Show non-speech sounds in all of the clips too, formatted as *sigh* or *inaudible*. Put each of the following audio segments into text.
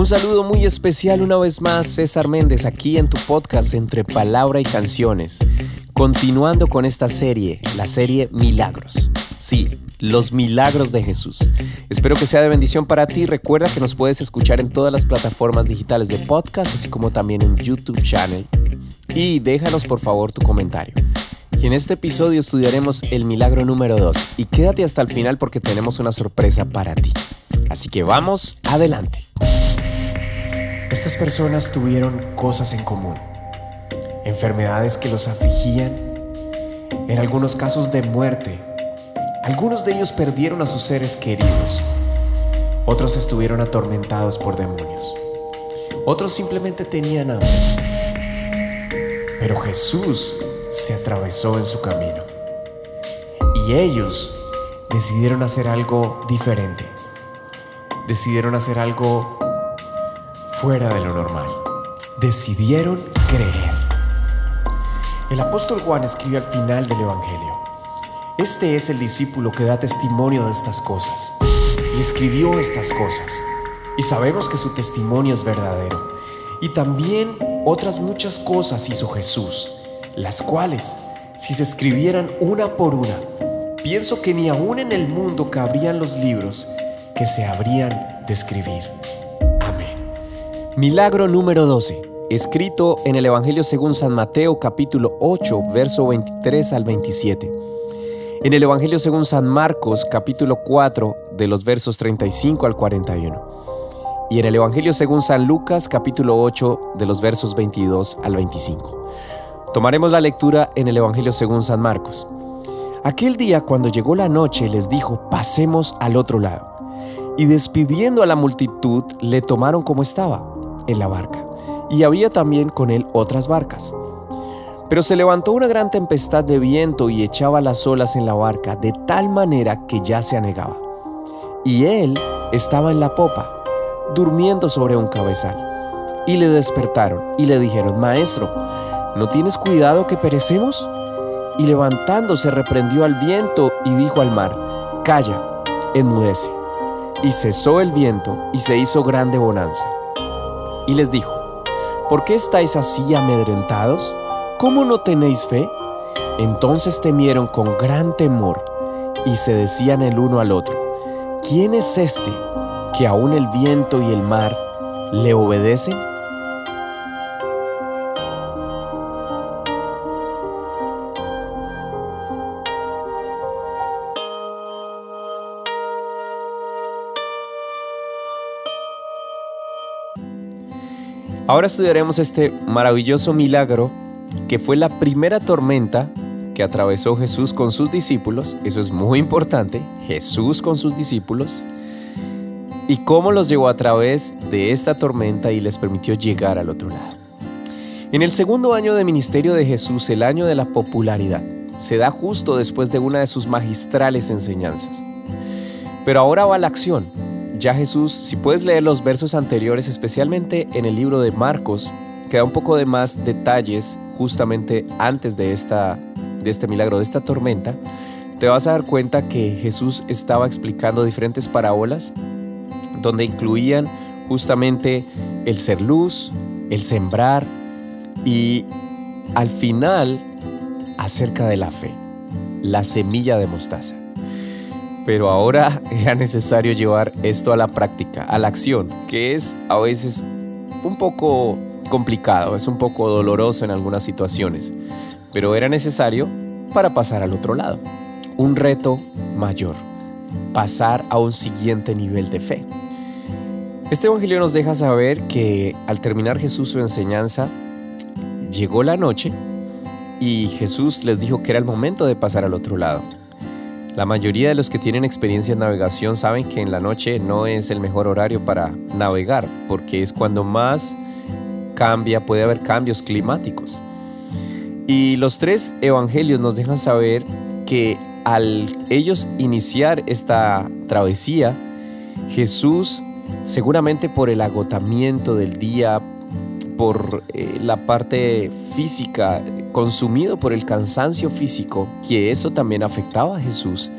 Un saludo muy especial una vez más, César Méndez, aquí en tu podcast Entre Palabra y Canciones. Continuando con esta serie, la serie Milagros. Sí, los milagros de Jesús. Espero que sea de bendición para ti. Recuerda que nos puedes escuchar en todas las plataformas digitales de podcast, así como también en YouTube Channel. Y déjanos por favor tu comentario. Y en este episodio estudiaremos el milagro número 2. Y quédate hasta el final porque tenemos una sorpresa para ti. Así que vamos adelante. Estas personas tuvieron cosas en común. Enfermedades que los afligían, en algunos casos de muerte. Algunos de ellos perdieron a sus seres queridos. Otros estuvieron atormentados por demonios. Otros simplemente tenían hambre. Pero Jesús se atravesó en su camino. Y ellos decidieron hacer algo diferente. Decidieron hacer algo fuera de lo normal. Decidieron creer. El apóstol Juan escribe al final del Evangelio. Este es el discípulo que da testimonio de estas cosas. Y escribió estas cosas. Y sabemos que su testimonio es verdadero. Y también otras muchas cosas hizo Jesús las cuales, si se escribieran una por una, pienso que ni aún en el mundo cabrían los libros que se habrían de escribir. Milagro número 12, escrito en el Evangelio según San Mateo capítulo 8, verso 23 al 27. En el Evangelio según San Marcos capítulo 4, de los versos 35 al 41. Y en el Evangelio según San Lucas capítulo 8, de los versos 22 al 25. Tomaremos la lectura en el Evangelio según San Marcos. Aquel día cuando llegó la noche les dijo, pasemos al otro lado. Y despidiendo a la multitud, le tomaron como estaba, en la barca. Y había también con él otras barcas. Pero se levantó una gran tempestad de viento y echaba las olas en la barca de tal manera que ya se anegaba. Y él estaba en la popa, durmiendo sobre un cabezal. Y le despertaron y le dijeron, Maestro, ¿no tienes cuidado que perecemos? Y levantándose reprendió al viento y dijo al mar, Calla, enmudece. Y cesó el viento y se hizo grande bonanza. Y les dijo, ¿por qué estáis así amedrentados? ¿Cómo no tenéis fe? Entonces temieron con gran temor y se decían el uno al otro, ¿quién es este que aún el viento y el mar le obedecen? Ahora estudiaremos este maravilloso milagro que fue la primera tormenta que atravesó Jesús con sus discípulos, eso es muy importante, Jesús con sus discípulos, y cómo los llevó a través de esta tormenta y les permitió llegar al otro lado. En el segundo año de ministerio de Jesús, el año de la popularidad, se da justo después de una de sus magistrales enseñanzas. Pero ahora va la acción, ya Jesús, si puedes leer los versos anteriores, especialmente en el libro de Marcos, que da un poco de más detalles justamente antes de, esta, de este milagro, de esta tormenta, te vas a dar cuenta que Jesús estaba explicando diferentes parábolas donde incluían justamente el ser luz, el sembrar y al final acerca de la fe, la semilla de mostaza. Pero ahora *laughs* era necesario llevar esto a la práctica, a la acción, que es a veces un poco complicado, es un poco doloroso en algunas situaciones, pero era necesario para pasar al otro lado. Un reto mayor, pasar a un siguiente nivel de fe. Este Evangelio nos deja saber que al terminar Jesús su enseñanza, llegó la noche y Jesús les dijo que era el momento de pasar al otro lado. La mayoría de los que tienen experiencia en navegación saben que en la noche no es el mejor horario para navegar, porque es cuando más cambia, puede haber cambios climáticos. Y los tres evangelios nos dejan saber que al ellos iniciar esta travesía, Jesús, seguramente por el agotamiento del día, por eh, la parte física, consumido por el cansancio físico, que eso también afectaba a Jesús,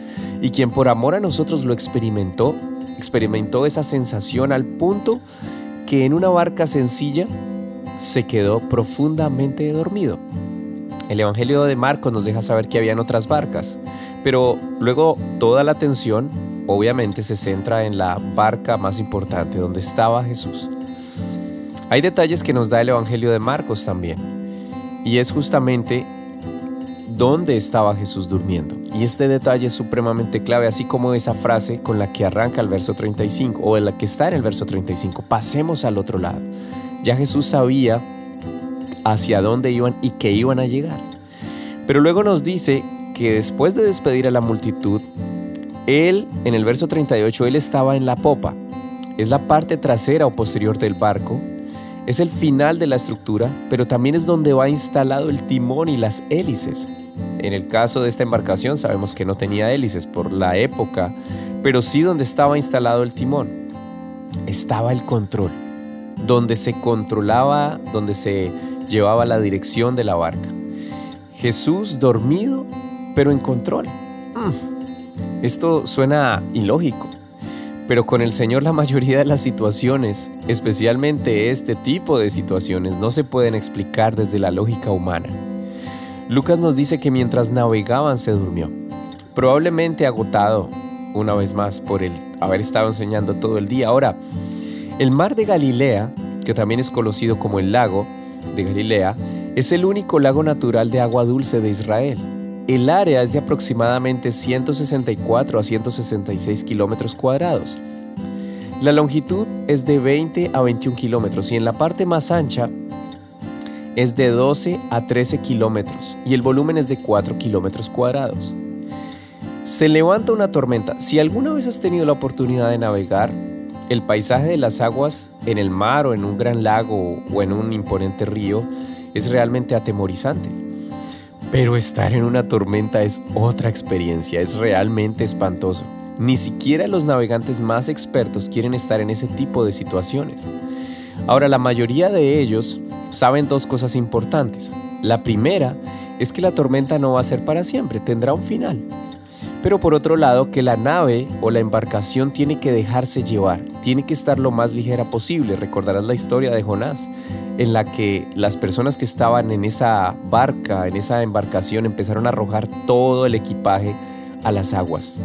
y quien por amor a nosotros lo experimentó, experimentó esa sensación al punto que en una barca sencilla se quedó profundamente dormido. El Evangelio de Marcos nos deja saber que habían otras barcas, pero luego toda la atención obviamente se centra en la barca más importante, donde estaba Jesús. Hay detalles que nos da el Evangelio de Marcos también, y es justamente dónde estaba Jesús durmiendo. Y este detalle es supremamente clave, así como esa frase con la que arranca el verso 35, o en la que está en el verso 35, pasemos al otro lado. Ya Jesús sabía hacia dónde iban y que iban a llegar. Pero luego nos dice que después de despedir a la multitud, él, en el verso 38, él estaba en la popa. Es la parte trasera o posterior del barco. Es el final de la estructura, pero también es donde va instalado el timón y las hélices. En el caso de esta embarcación sabemos que no tenía hélices por la época, pero sí donde estaba instalado el timón. Estaba el control, donde se controlaba, donde se llevaba la dirección de la barca. Jesús dormido, pero en control. Mm. Esto suena ilógico, pero con el Señor la mayoría de las situaciones, especialmente este tipo de situaciones, no se pueden explicar desde la lógica humana. Lucas nos dice que mientras navegaban se durmió, probablemente agotado una vez más por el haber estado enseñando todo el día. Ahora, el mar de Galilea, que también es conocido como el lago, de Galilea es el único lago natural de agua dulce de Israel. El área es de aproximadamente 164 a 166 kilómetros cuadrados. La longitud es de 20 a 21 kilómetros y en la parte más ancha es de 12 a 13 kilómetros y el volumen es de 4 kilómetros cuadrados. Se levanta una tormenta. Si alguna vez has tenido la oportunidad de navegar, el paisaje de las aguas en el mar o en un gran lago o en un imponente río es realmente atemorizante. Pero estar en una tormenta es otra experiencia, es realmente espantoso. Ni siquiera los navegantes más expertos quieren estar en ese tipo de situaciones. Ahora, la mayoría de ellos saben dos cosas importantes. La primera es que la tormenta no va a ser para siempre, tendrá un final pero por otro lado que la nave o la embarcación tiene que dejarse llevar, tiene que estar lo más ligera posible. Recordarás la historia de Jonás, en la que las personas que estaban en esa barca, en esa embarcación, empezaron a arrojar todo el equipaje a las aguas.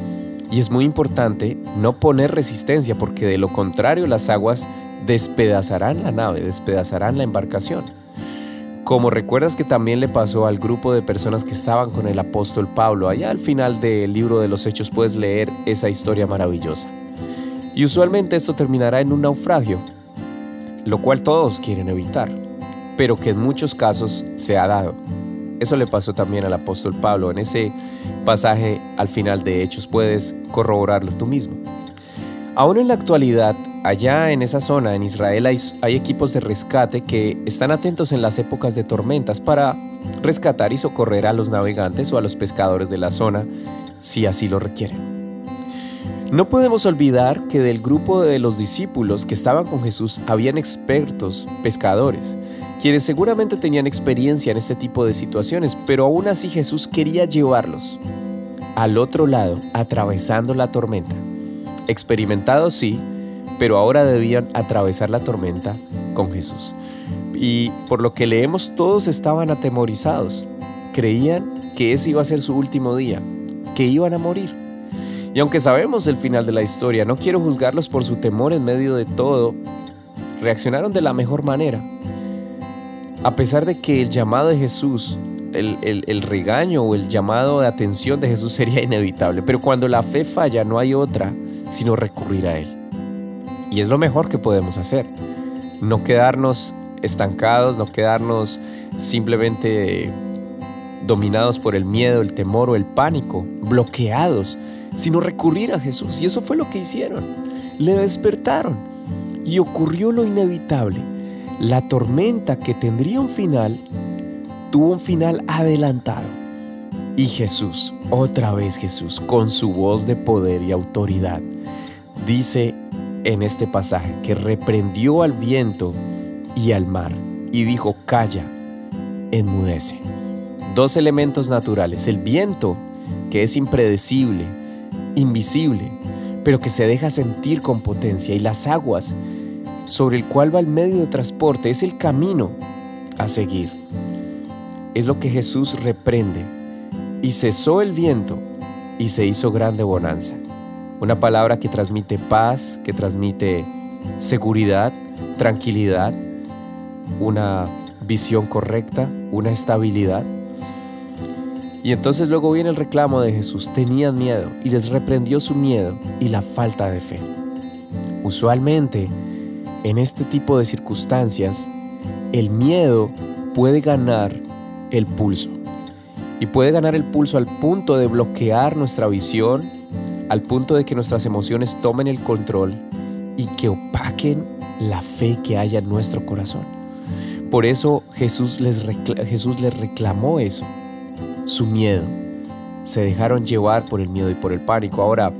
Y es muy importante no poner resistencia porque de lo contrario las aguas despedazarán la nave, despedazarán la embarcación. Como recuerdas que también le pasó al grupo de personas que estaban con el apóstol Pablo, allá al final del libro de los Hechos puedes leer esa historia maravillosa. Y usualmente esto terminará en un naufragio, lo cual todos quieren evitar, pero que en muchos casos se ha dado. Eso le pasó también al apóstol Pablo en ese pasaje al final de Hechos, puedes corroborarlo tú mismo. Aún en la actualidad, allá en esa zona, en Israel, hay, equipos de rescate que están atentos en las épocas de tormentas para rescatar y socorrer a los navegantes o a los pescadores de la zona si así lo requieren. No podemos olvidar que del grupo de los discípulos que estaban con Jesús habían expertos pescadores, quienes seguramente tenían experiencia en este tipo de situaciones, pero aún así Jesús quería llevarlos al otro lado, atravesando la tormenta. Experimentados sí, pero ahora debían atravesar la tormenta con Jesús. Y por lo que leemos, todos estaban atemorizados. Creían que ese iba a ser su último día, que iban a morir. Y aunque sabemos el final de la historia, no quiero juzgarlos por su temor en medio de todo, reaccionaron de la mejor manera. A pesar de que el llamado de Jesús, el, el, regaño o el llamado de atención de Jesús sería inevitable, pero cuando la fe falla no hay otra sino recurrir a Él. Y es lo mejor que podemos hacer. No quedarnos estancados, no quedarnos simplemente dominados por el miedo, el temor o el pánico, bloqueados, sino recurrir a Jesús. Y eso fue lo que hicieron. Le despertaron y ocurrió lo inevitable. La tormenta que tendría un final tuvo un final adelantado. Y Jesús, otra vez Jesús, con su voz de poder y autoridad, dice en este pasaje que reprendió al viento y al mar y dijo, calla, enmudece. Dos elementos naturales, el viento, que es impredecible, invisible, pero que se deja sentir con potencia, y las aguas, sobre el cual va el medio de transporte, es el camino a seguir. Es lo que Jesús reprende. Y cesó el viento y se hizo grande bonanza. Una palabra que transmite paz, que transmite seguridad, tranquilidad, una visión correcta, una estabilidad. Y entonces luego viene el reclamo de Jesús. Tenían miedo y les reprendió su miedo y la falta de fe. Usualmente, en este tipo de circunstancias, el miedo puede ganar el pulso. Y puede ganar el pulso al punto de bloquear nuestra visión, al punto de que nuestras emociones tomen el control y que opaquen la fe que haya en nuestro corazón. Por eso Jesús les, Jesús les reclamó eso, su miedo. Se dejaron llevar por el miedo y por el pánico. Ahora,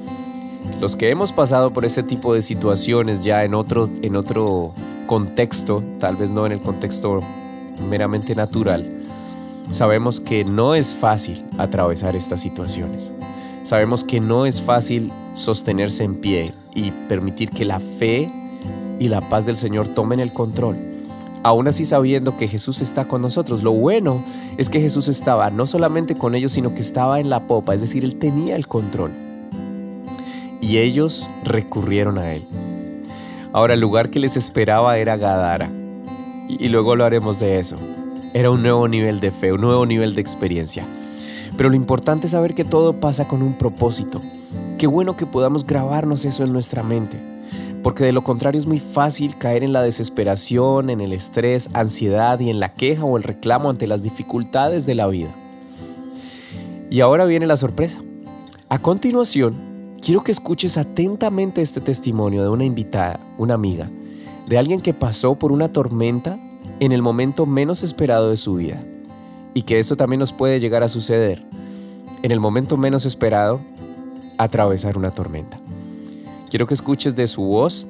los que hemos pasado por este tipo de situaciones ya en otro, en otro contexto, tal vez no en el contexto meramente natural, sabemos que no es fácil atravesar estas situaciones. Sabemos que no es fácil sostenerse en pie y permitir que la fe y la paz del Señor tomen el control. Aún así sabiendo que Jesús está con nosotros. Lo bueno es que Jesús estaba no solamente con ellos, sino que estaba en la popa, es decir, Él tenía el control. Y ellos recurrieron a Él. Ahora el lugar que les esperaba era Gadara. Y, luego lo haremos de eso. Era un nuevo nivel de fe, un nuevo nivel de experiencia. Pero lo importante es saber que todo pasa con un propósito. Qué bueno que podamos grabarnos eso en nuestra mente, porque de lo contrario es muy fácil caer en la desesperación, en el estrés, ansiedad y en la queja o el reclamo ante las dificultades de la vida. Y ahora viene la sorpresa. A continuación, quiero que escuches atentamente este testimonio de una invitada, una amiga, de alguien que pasó por una tormenta en el momento menos esperado de su vida. Y que esto también nos puede llegar a suceder en el momento menos esperado, atravesar una tormenta. Quiero que escuches de su voz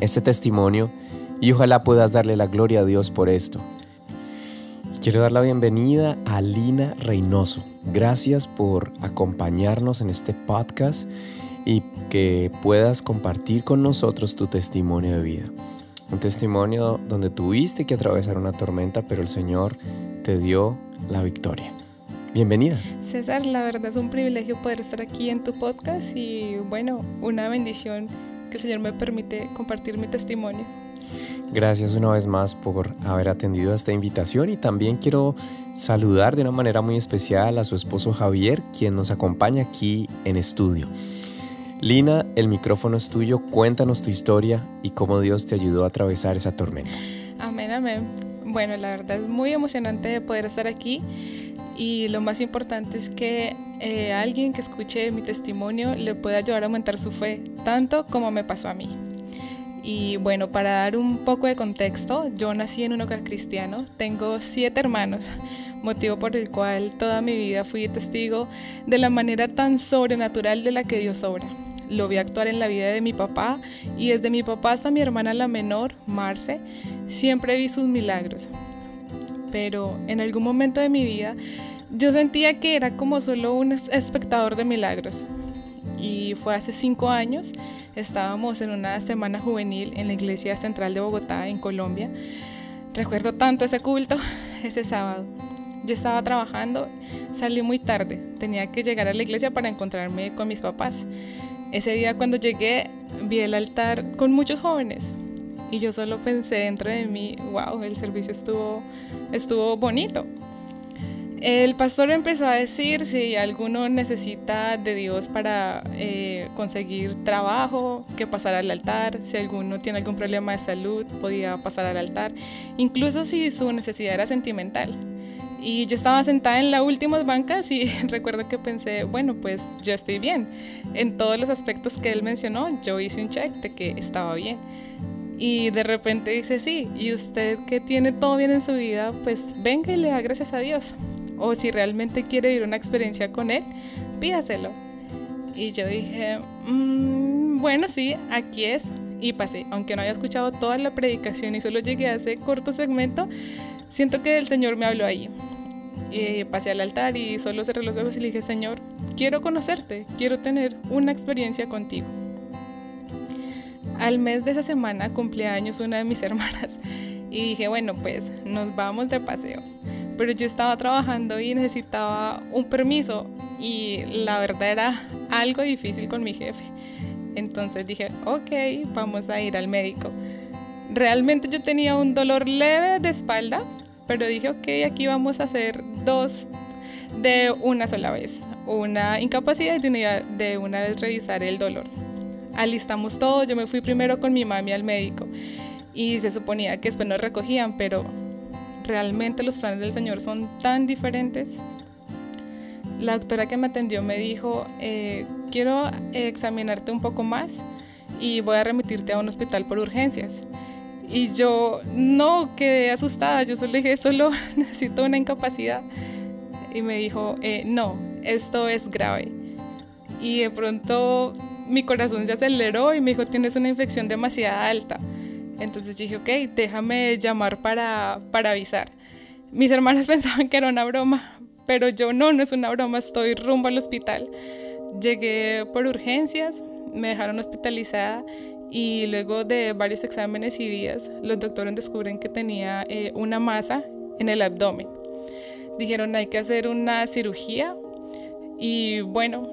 este testimonio y ojalá puedas darle la gloria a Dios por esto. Quiero dar la bienvenida a Lina Reynoso. Gracias por acompañarnos en este podcast y que puedas compartir con nosotros tu testimonio de vida. Un testimonio donde tuviste que atravesar una tormenta, pero el Señor te dio la victoria. Bienvenida. César, la verdad es un privilegio poder estar aquí en tu podcast y bueno, una bendición que el Señor me permite compartir mi testimonio. Gracias una vez más por haber atendido a esta invitación y también quiero saludar de una manera muy especial a su esposo Javier, quien nos acompaña aquí en estudio. Lina, el micrófono es tuyo, cuéntanos tu historia y cómo Dios te ayudó a atravesar esa tormenta. Amén, amén. Bueno, la verdad es muy emocionante de poder estar aquí y lo más importante es que eh, alguien que escuche mi testimonio le pueda ayudar a aumentar su fe, tanto como me pasó a mí. Y bueno, para dar un poco de contexto, yo nací en un hogar cristiano, tengo siete hermanos, motivo por el cual toda mi vida fui testigo de la manera tan sobrenatural de la que Dios obra lo vi actuar en la vida de mi papá y desde mi papá hasta mi hermana la menor, Marce, siempre vi sus milagros. Pero en algún momento de mi vida yo sentía que era como solo un espectador de milagros. Y fue hace cinco años, estábamos en una semana juvenil en la iglesia central de Bogotá, en Colombia. Recuerdo tanto ese culto, *laughs* ese sábado. Yo estaba trabajando, salí muy tarde, tenía que llegar a la iglesia para encontrarme con mis papás. Ese día cuando llegué vi el altar con muchos jóvenes y yo solo pensé dentro de mí, wow, el servicio estuvo, estuvo bonito. El pastor empezó a decir si alguno necesita de Dios para eh, conseguir trabajo, que pasara al altar. Si alguno tiene algún problema de salud, podía pasar al altar. Incluso si su necesidad era sentimental. Y yo estaba sentada en las últimas bancas *laughs* y recuerdo que pensé, bueno, pues yo estoy bien. En todos los aspectos que él mencionó, yo hice un check de que estaba bien. Y de repente dice, sí, y usted que tiene todo bien en su vida, pues venga y le da gracias a Dios. O si realmente quiere vivir una experiencia con Él, pídaselo. Y yo dije, mm, bueno, sí, aquí es. Y pasé, aunque no haya escuchado toda la predicación y solo llegué a ese corto segmento, siento que el Señor me habló ahí. Y pasé al altar y solo cerré los ojos y le dije, Señor, quiero conocerte, quiero tener una experiencia contigo. Al mes de esa semana cumplía años una de mis *laughs* hermanas y dije, bueno, pues nos vamos de paseo. Pero yo estaba trabajando y necesitaba un permiso y la verdad era algo difícil con mi jefe. Entonces dije, ok, vamos a ir al médico. Realmente yo tenía un dolor leve de espalda, pero dije, ok, aquí vamos a hacer dos de una sola vez. Una incapacidad de una vez revisar el dolor. Alistamos todo, yo me fui primero con mi mami al médico y se suponía que después nos recogían, pero realmente los planes del Señor son tan diferentes. La doctora que me atendió me dijo, eh, quiero examinarte un poco más y voy a remitirte a un hospital por urgencias. Y yo no quedé asustada, yo solo dije, solo *laughs* necesito una incapacidad. Y me dijo, eh, no, esto es grave. Y de pronto mi corazón se aceleró y me dijo, tienes una infección demasiado alta. Entonces dije, ok, déjame llamar para, para avisar. Mis hermanas *laughs* pensaban que era una broma, pero yo no, no es una broma, estoy rumbo al hospital. Llegué por urgencias, me dejaron hospitalizada y luego de varios exámenes y días, los doctores descubren que tenía eh, una masa en el abdomen. Dijeron hay que hacer una cirugía y bueno,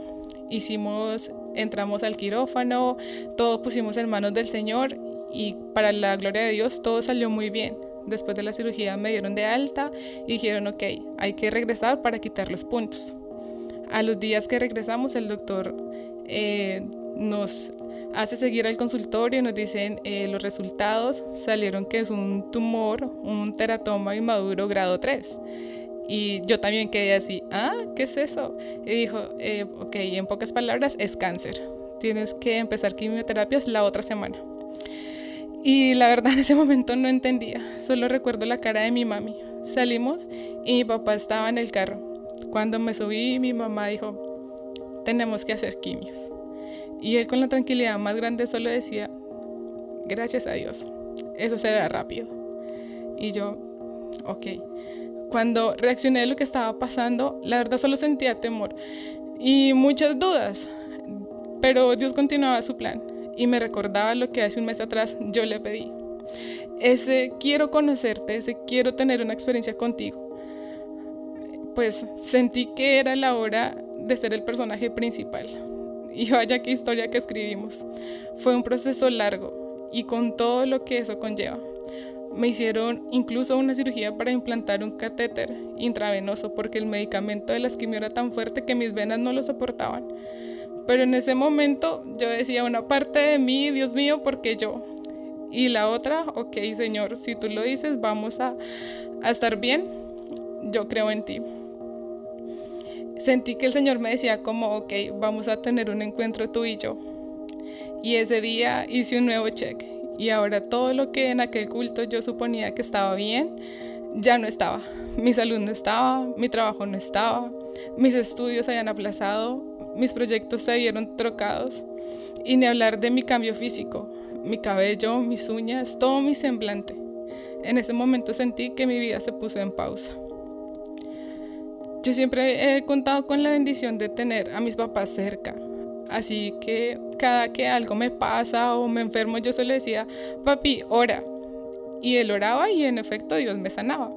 hicimos, entramos al quirófano, todo pusimos en manos del Señor y para la gloria de Dios todo salió muy bien. Después de la cirugía me dieron de alta y dijeron, ok, hay que regresar para quitar los puntos. A los días que regresamos, el doctor eh, nos hace seguir al consultorio y nos dicen eh, los resultados salieron que es un tumor, un teratoma inmaduro grado 3. Y yo también quedé así, ah, ¿qué es eso? Y dijo, eh, ok, en pocas palabras, es cáncer. Tienes que empezar quimioterapias la otra semana. Y la verdad en ese momento no entendía, solo recuerdo la cara de mi mami. Salimos y mi papá estaba en el carro. Cuando me subí, mi mamá dijo, tenemos que hacer quimios. Y él con la tranquilidad más grande solo decía, gracias a Dios, eso será rápido. Y yo, ok. Cuando reaccioné a lo que estaba pasando, la verdad solo sentía temor y muchas dudas, pero Dios continuaba su plan y me recordaba lo que hace un mes atrás yo le pedí. Ese quiero conocerte, ese quiero tener una experiencia contigo. Pues sentí que era la hora de ser el personaje principal. Y vaya qué historia que escribimos. Fue un proceso largo y con todo lo que eso conlleva. Me hicieron incluso una cirugía para implantar un catéter intravenoso porque el medicamento de la quimio era tan fuerte que mis venas no lo soportaban. Pero en ese momento yo decía una parte de mí, Dios mío, porque yo. Y la otra, ok, Señor, si tú lo dices, vamos a, a estar bien. Yo creo en ti. Sentí que el Señor me decía como, ok, vamos a tener un encuentro tú y yo. Y ese día hice un nuevo check. Y ahora todo lo que en aquel culto yo suponía que estaba bien, ya no estaba. Mi salud no estaba, mi trabajo no estaba, mis estudios habían aplazado, mis proyectos se vieron trocados. Y ni hablar de mi cambio físico, mi cabello, mis uñas, todo mi semblante. En ese momento sentí que mi vida se puso en pausa. Yo siempre he contado con la bendición de tener a mis papás cerca. Así que cada que algo me pasa o me enfermo, yo solo decía, papi, ora. Y él oraba y en efecto Dios me sanaba.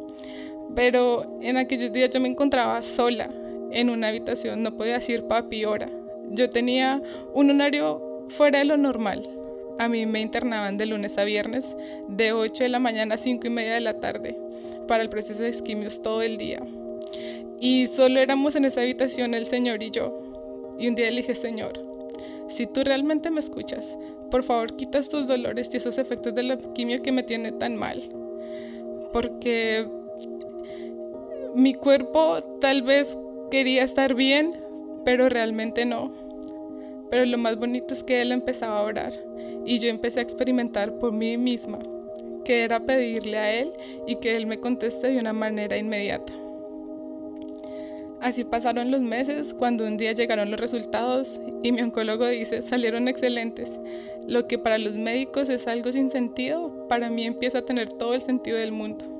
Pero en aquellos días yo me encontraba sola en una habitación, no podía decir papi, ora. Yo tenía un horario fuera de lo normal. A mí me internaban de lunes a viernes, de 8 de la mañana a 5 y media de la tarde, para el proceso de esquimios todo el día. Y solo éramos en esa habitación el Señor y yo. Y un día le dije, Señor, si tú realmente me escuchas, por favor quita estos dolores y esos efectos de la quimio que me tiene tan mal. Porque mi cuerpo tal vez quería estar bien, pero realmente no. Pero lo más bonito es que él empezaba a orar y yo empecé a experimentar por mí misma, que era pedirle a él y que él me conteste de una manera inmediata. Así pasaron los meses cuando un día llegaron los resultados y mi oncólogo dice, salieron excelentes. Lo que para los médicos es algo sin sentido, para mí empieza a tener todo el sentido del mundo.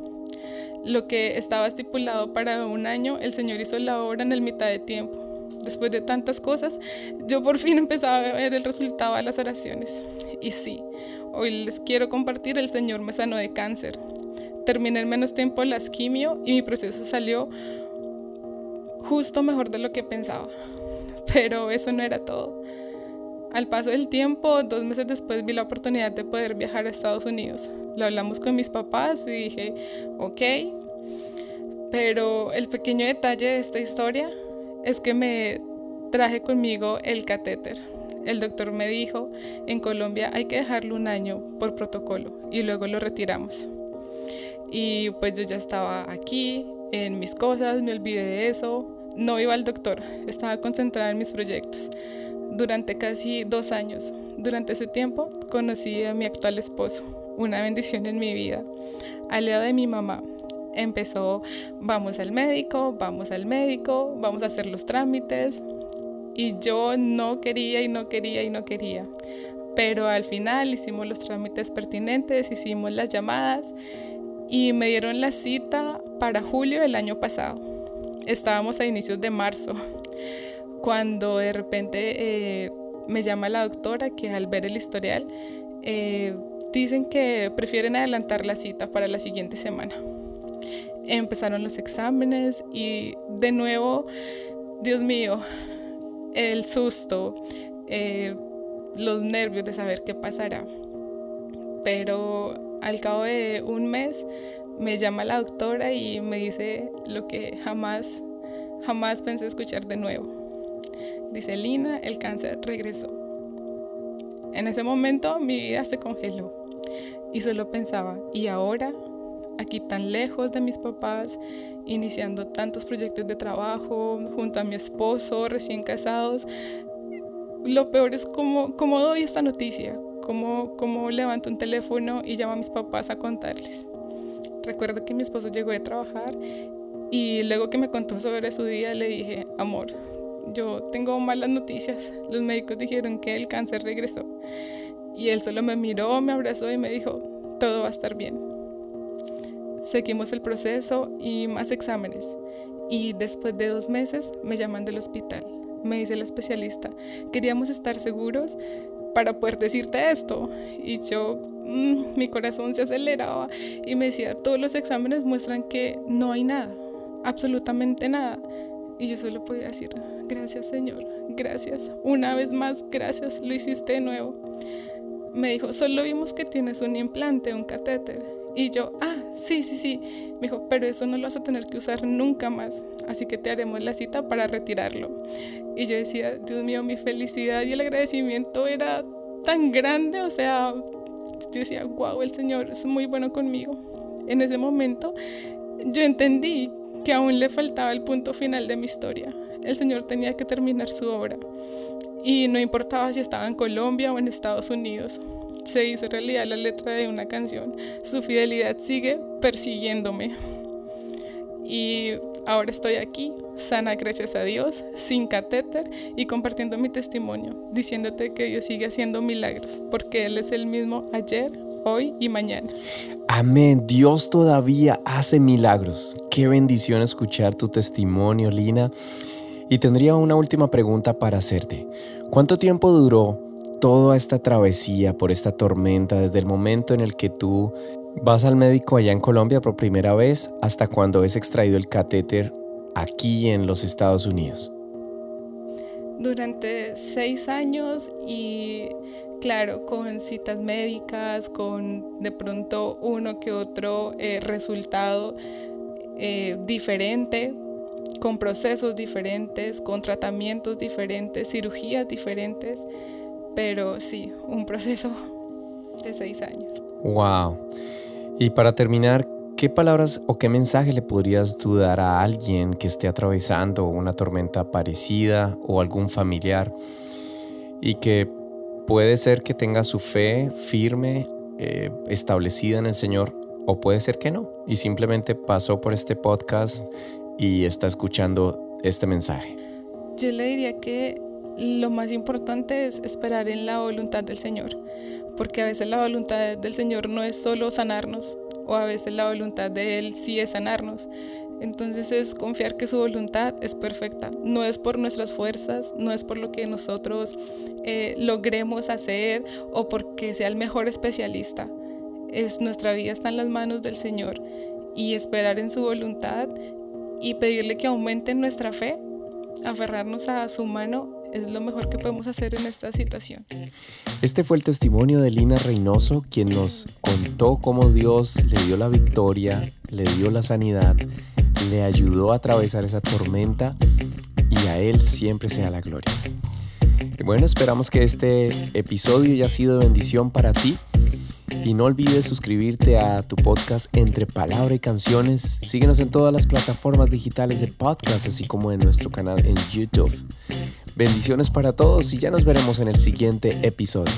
Lo que estaba estipulado para un año, el Señor hizo la obra en el mitad de tiempo. Después de tantas cosas, yo por fin empezaba a ver el resultado de las oraciones. Y sí, hoy les quiero compartir, el Señor me sanó de cáncer. Terminé en menos tiempo la quimio y mi proceso salió justo mejor de lo que pensaba. Pero eso no era todo. Al paso del tiempo, dos meses después vi la oportunidad de poder viajar a Estados Unidos. Lo hablamos con mis papás y dije, ok, pero el pequeño detalle de esta historia es que me traje conmigo el catéter. El doctor me dijo, en Colombia hay que dejarlo un año por protocolo y luego lo retiramos. Y pues yo ya estaba aquí, en mis cosas, me olvidé de eso, no iba al doctor, estaba concentrada en mis proyectos durante casi dos años. Durante ese tiempo conocí a mi actual esposo, una bendición en mi vida, aliado de mi mamá. Empezó, vamos al médico, vamos al médico, vamos a hacer los trámites. Y yo no quería y no quería y no quería. Pero al final hicimos los trámites pertinentes, hicimos las llamadas y me dieron la cita para julio del año pasado. Estábamos a inicios de marzo cuando de repente eh, me llama la doctora que al ver el historial eh, dicen que prefieren adelantar la cita para la siguiente semana. Empezaron los exámenes y de nuevo, Dios mío, el susto, eh, los nervios de saber qué pasará. Pero al cabo de un mes me llama la doctora y me dice lo que jamás, jamás pensé escuchar de nuevo Dice Lina, el cáncer regresó. En ese momento mi vida se congeló y solo pensaba, ¿y ahora? Aquí tan lejos de mis papás, iniciando tantos proyectos de trabajo, junto a mi esposo, recién casados. Lo peor es cómo, cómo doy esta noticia, cómo, cómo levanto un teléfono y llamo a mis papás a contarles. Recuerdo que mi esposo llegó de trabajar y luego que me contó sobre su día le dije, amor, yo tengo malas noticias. Los médicos dijeron que el cáncer regresó. Y él solo me miró, me abrazó y me dijo, todo va a estar bien. Seguimos el proceso y más exámenes. Y después de dos meses me llaman del hospital. Me dice la especialista, queríamos estar seguros para poder decirte esto. Y yo, mm, mi corazón se aceleraba y me decía, todos los exámenes muestran que no hay nada, absolutamente nada. Y yo solo podía decir, gracias Señor, gracias. Una vez más, gracias, lo hiciste de nuevo. Me dijo, solo vimos que tienes un implante, un catéter. Y yo, ah, sí, sí, sí. Me dijo, pero eso no lo vas a tener que usar nunca más. Así que te haremos la cita para retirarlo. Y yo decía, Dios mío, mi felicidad y el agradecimiento era tan grande. O sea, yo decía, wow, el Señor es muy bueno conmigo. En ese momento yo entendí que aún le faltaba el punto final de mi historia. El Señor tenía que terminar su obra. Y no importaba si estaba en Colombia o en Estados Unidos. Se hizo realidad la letra de una canción. Su fidelidad sigue persiguiéndome. Y ahora estoy aquí, sana gracias a Dios, sin catéter y compartiendo mi testimonio, diciéndote que Dios sigue haciendo milagros, porque Él es el mismo ayer, hoy y mañana. Amén. Dios todavía hace milagros. Qué bendición escuchar tu testimonio, Lina. Y tendría una última pregunta para hacerte. ¿Cuánto tiempo duró toda esta travesía por esta tormenta desde el momento en el que tú vas al médico allá en Colombia por primera vez hasta cuando es extraído el catéter aquí en los Estados Unidos? Durante seis años y claro, con citas médicas, con de pronto uno que otro eh, resultado eh, diferente, con procesos diferentes, con tratamientos diferentes, cirugías diferentes, pero sí, un proceso *laughs* de seis años. Wow. Y para terminar, ¿qué palabras o qué mensaje le podrías tú dar a alguien que esté atravesando una tormenta parecida o algún familiar y que puede ser que tenga su fe firme, eh, establecida en el Señor, o puede ser que no, y simplemente pasó por este podcast y está escuchando este mensaje. Yo le diría que lo más importante es esperar en la voluntad del Señor, porque a veces la voluntad del Señor no es solo sanarnos, o a veces la voluntad de Él sí es sanarnos. Entonces es confiar que su voluntad es perfecta. No es por nuestras fuerzas, no es por lo que nosotros eh, logremos hacer o porque sea el mejor especialista. Es nuestra vida está en las manos del Señor y esperar en su voluntad y pedirle que aumente nuestra fe, aferrarnos a su mano es lo mejor que podemos hacer en esta situación. Este fue el testimonio de Lina Reynoso, quien nos contó cómo Dios le dio la victoria, le dio la sanidad, le ayudó a atravesar esa tormenta y a Él siempre sea la gloria. bueno, esperamos que este episodio haya sido de bendición para ti. Y no olvides suscribirte a tu podcast Entre Palabra y Canciones. Síguenos en todas las plataformas digitales de podcast, así como en nuestro canal en YouTube. Bendiciones para todos y ya nos veremos en el siguiente episodio.